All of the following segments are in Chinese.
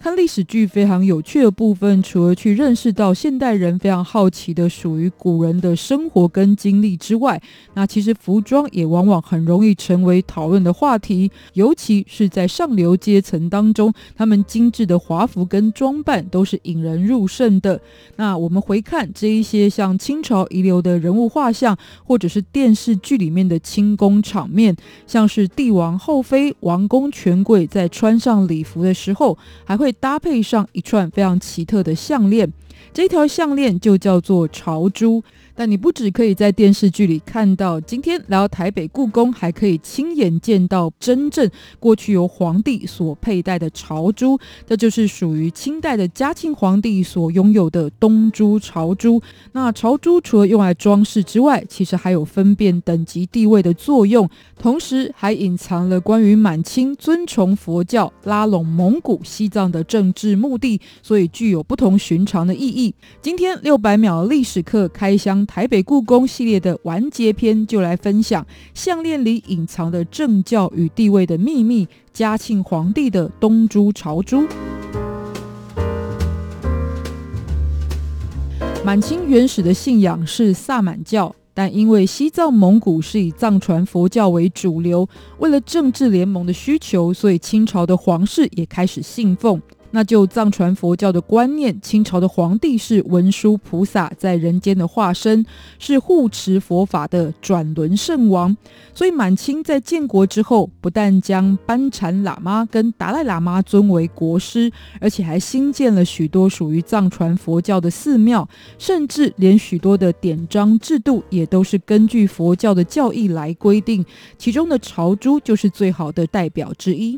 看历史剧非常有趣的部分，除了去认识到现代人非常好奇的属于古人的生活跟经历之外，那其实服装也往往很容易成为讨论的话题，尤其是在上流阶层当中，他们精致的华服跟装扮都是引人入胜的。那我们回看这一些像清朝遗留的人物画像，或者是电视剧里面的清宫场面，像是帝王后妃、王公权贵在穿上礼服的时候，还会。搭配上一串非常奇特的项链，这条项链就叫做潮珠。但你不只可以在电视剧里看到，今天来到台北故宫，还可以亲眼见到真正过去由皇帝所佩戴的朝珠。这就是属于清代的嘉庆皇帝所拥有的东珠朝珠。那朝珠除了用来装饰之外，其实还有分辨等级地位的作用，同时还隐藏了关于满清尊崇佛教、拉拢蒙古、西藏的政治目的，所以具有不同寻常的意义。今天六百秒历史课开箱。台北故宫系列的完结篇就来分享项链里隐藏的政教与地位的秘密——嘉庆皇帝的东珠朝珠。满清原始的信仰是萨满教，但因为西藏蒙古是以藏传佛教为主流，为了政治联盟的需求，所以清朝的皇室也开始信奉。那就藏传佛教的观念，清朝的皇帝是文殊菩萨在人间的化身，是护持佛法的转轮圣王。所以满清在建国之后，不但将班禅喇嘛跟达赖喇嘛尊为国师，而且还新建了许多属于藏传佛教的寺庙，甚至连许多的典章制度也都是根据佛教的教义来规定。其中的朝珠就是最好的代表之一。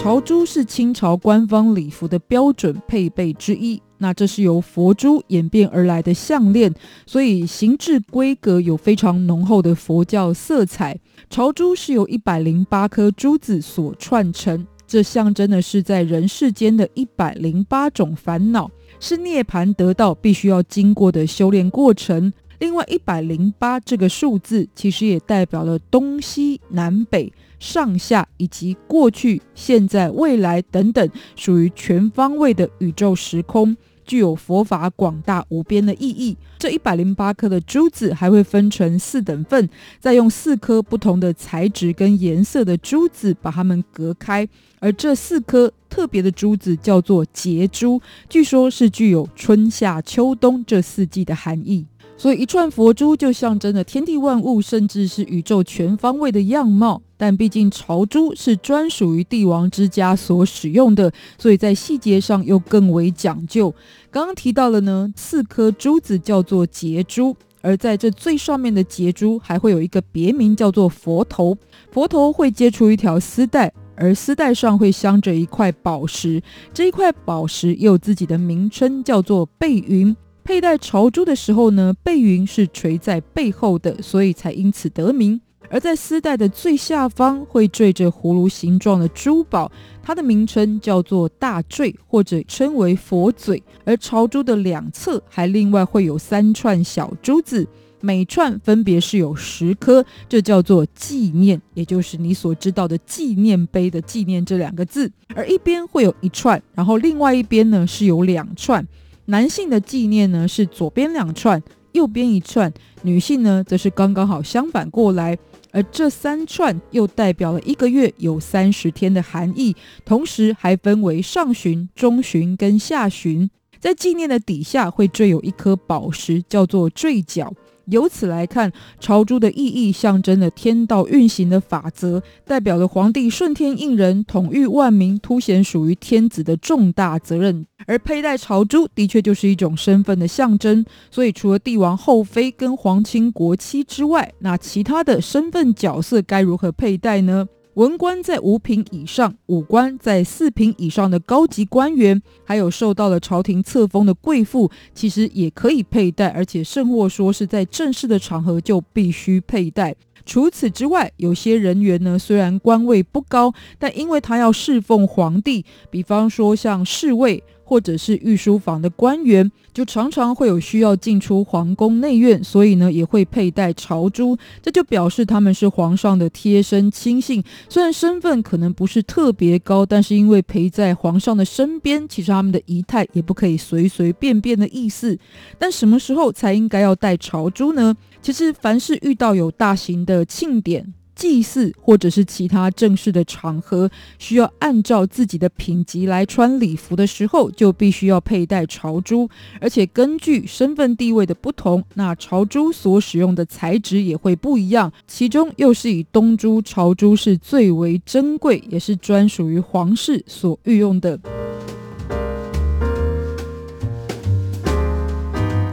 朝珠是清朝官方礼服的标准配备之一，那这是由佛珠演变而来的项链，所以形制规格有非常浓厚的佛教色彩。朝珠是由一百零八颗珠子所串成，这象征的是在人世间的一百零八种烦恼，是涅槃得道必须要经过的修炼过程。另外，一百零八这个数字其实也代表了东西南北上下以及过去、现在、未来等等，属于全方位的宇宙时空，具有佛法广大无边的意义。这一百零八颗的珠子还会分成四等份，再用四颗不同的材质跟颜色的珠子把它们隔开，而这四颗特别的珠子叫做结珠，据说是具有春夏秋冬这四季的含义。所以一串佛珠就象征着天地万物，甚至是宇宙全方位的样貌。但毕竟朝珠是专属于帝王之家所使用的，所以在细节上又更为讲究。刚刚提到了呢，四颗珠子叫做结珠，而在这最上面的结珠还会有一个别名叫做佛头。佛头会接出一条丝带，而丝带上会镶着一块宝石，这一块宝石也有自己的名称，叫做背云。佩戴朝珠的时候呢，背云是垂在背后的，所以才因此得名。而在丝带的最下方会坠着葫芦形状的珠宝，它的名称叫做大坠，或者称为佛嘴。而朝珠的两侧还另外会有三串小珠子，每串分别是有十颗，这叫做纪念，也就是你所知道的纪念碑的纪念这两个字。而一边会有一串，然后另外一边呢是有两串。男性的纪念呢是左边两串，右边一串；女性呢则是刚刚好相反过来。而这三串又代表了一个月有三十天的含义，同时还分为上旬、中旬跟下旬。在纪念的底下会坠有一颗宝石，叫做坠角。由此来看，朝珠的意义象征了天道运行的法则，代表了皇帝顺天应人、统御万民，凸显属于天子的重大责任。而佩戴朝珠的确就是一种身份的象征，所以除了帝王后妃跟皇亲国戚之外，那其他的身份角色该如何佩戴呢？文官在五品以上，武官在四品以上的高级官员，还有受到了朝廷册封的贵妇，其实也可以佩戴，而且甚或说是在正式的场合就必须佩戴。除此之外，有些人员呢，虽然官位不高，但因为他要侍奉皇帝，比方说像侍卫。或者是御书房的官员，就常常会有需要进出皇宫内院，所以呢也会佩戴朝珠，这就表示他们是皇上的贴身亲信。虽然身份可能不是特别高，但是因为陪在皇上的身边，其实他们的仪态也不可以随随便便的意思。但什么时候才应该要戴朝珠呢？其实凡是遇到有大型的庆典。祭祀或者是其他正式的场合，需要按照自己的品级来穿礼服的时候，就必须要佩戴朝珠。而且根据身份地位的不同，那朝珠所使用的材质也会不一样。其中又是以东珠朝珠是最为珍贵，也是专属于皇室所御用的。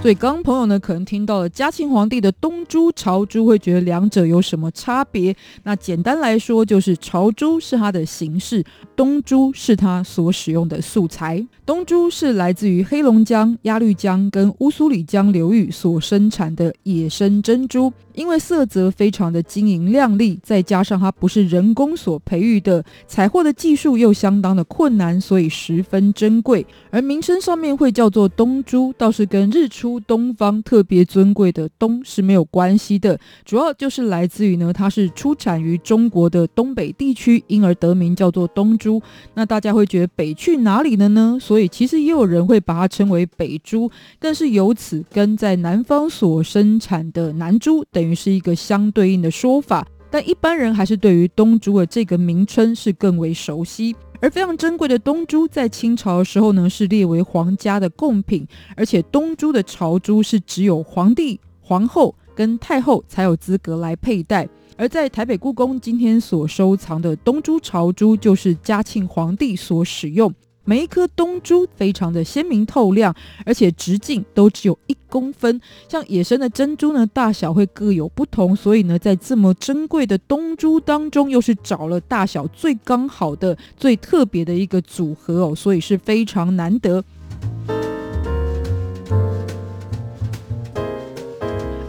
所以，刚朋友呢，可能听到了嘉庆皇帝的东珠朝珠，会觉得两者有什么差别？那简单来说，就是朝珠是它的形式，东珠是它所使用的素材。东珠是来自于黑龙江、鸭绿江跟乌苏里江流域所生产的野生珍珠，因为色泽非常的晶莹亮丽，再加上它不是人工所培育的，采获的技术又相当的困难，所以十分珍贵。而名称上面会叫做东珠，倒是跟日出东方特别尊贵的东是没有关系的，主要就是来自于呢，它是出产于中国的东北地区，因而得名叫做东珠。那大家会觉得北去哪里了呢？所以其实也有人会把它称为北珠，但是由此跟在南方所生产的南珠等于是一个相对应的说法。但一般人还是对于东珠的这个名称是更为熟悉。而非常珍贵的东珠，在清朝的时候呢，是列为皇家的贡品，而且东珠的朝珠是只有皇帝、皇后跟太后才有资格来佩戴。而在台北故宫今天所收藏的东珠朝珠，就是嘉庆皇帝所使用。每一颗东珠非常的鲜明透亮，而且直径都只有一公分。像野生的珍珠呢，大小会各有不同，所以呢，在这么珍贵的东珠当中，又是找了大小最刚好的、最特别的一个组合哦，所以是非常难得。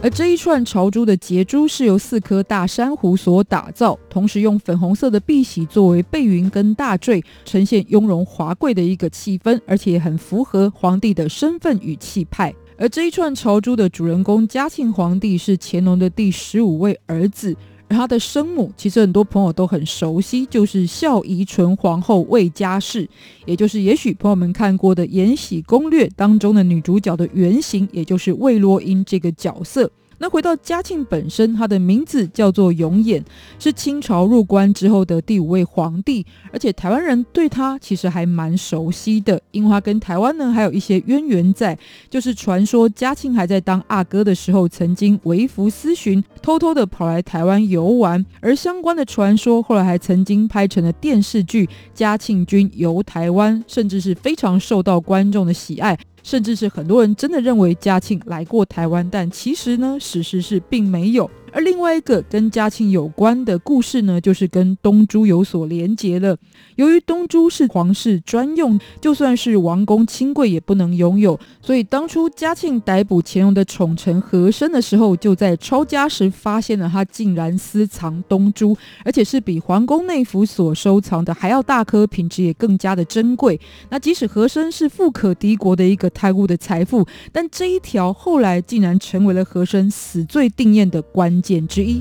而这一串朝珠的结珠是由四颗大珊瑚所打造，同时用粉红色的碧玺作为背云跟大坠，呈现雍容华贵的一个气氛，而且很符合皇帝的身份与气派。而这一串朝珠的主人公嘉庆皇帝是乾隆的第十五位儿子，而他的生母其实很多朋友都很熟悉，就是孝仪纯皇后魏佳氏，也就是也许朋友们看过的《延禧攻略》当中的女主角的原型，也就是魏若英这个角色。那回到嘉庆本身，他的名字叫做永琰，是清朝入关之后的第五位皇帝，而且台湾人对他其实还蛮熟悉的，因为他跟台湾呢还有一些渊源在，就是传说嘉庆还在当阿哥的时候，曾经微服私巡，偷偷的跑来台湾游玩，而相关的传说后来还曾经拍成了电视剧《嘉庆君游台湾》，甚至是非常受到观众的喜爱。甚至是很多人真的认为嘉庆来过台湾，但其实呢，事实是并没有。而另外一个跟嘉庆有关的故事呢，就是跟东珠有所连结了。由于东珠是皇室专用，就算是王公亲贵也不能拥有，所以当初嘉庆逮捕乾隆的宠臣和珅的时候，就在抄家时发现了他竟然私藏东珠，而且是比皇宫内府所收藏的还要大颗，品质也更加的珍贵。那即使和珅是富可敌国的一个贪污的财富，但这一条后来竟然成为了和珅死罪定谳的关键。点之一。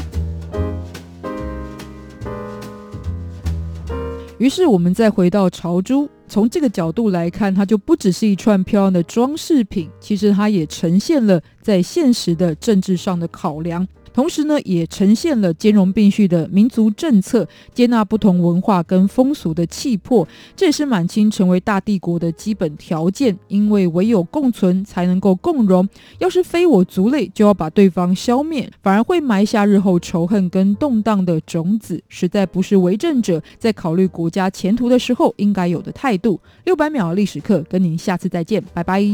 于是，我们再回到朝珠，从这个角度来看，它就不只是一串漂亮的装饰品，其实它也呈现了在现实的政治上的考量。同时呢，也呈现了兼容并蓄的民族政策，接纳不同文化跟风俗的气魄。这也是满清成为大帝国的基本条件，因为唯有共存才能够共荣。要是非我族类，就要把对方消灭，反而会埋下日后仇恨跟动荡的种子。实在不是为政者在考虑国家前途的时候应该有的态度。六百秒历史课，跟您下次再见，拜拜。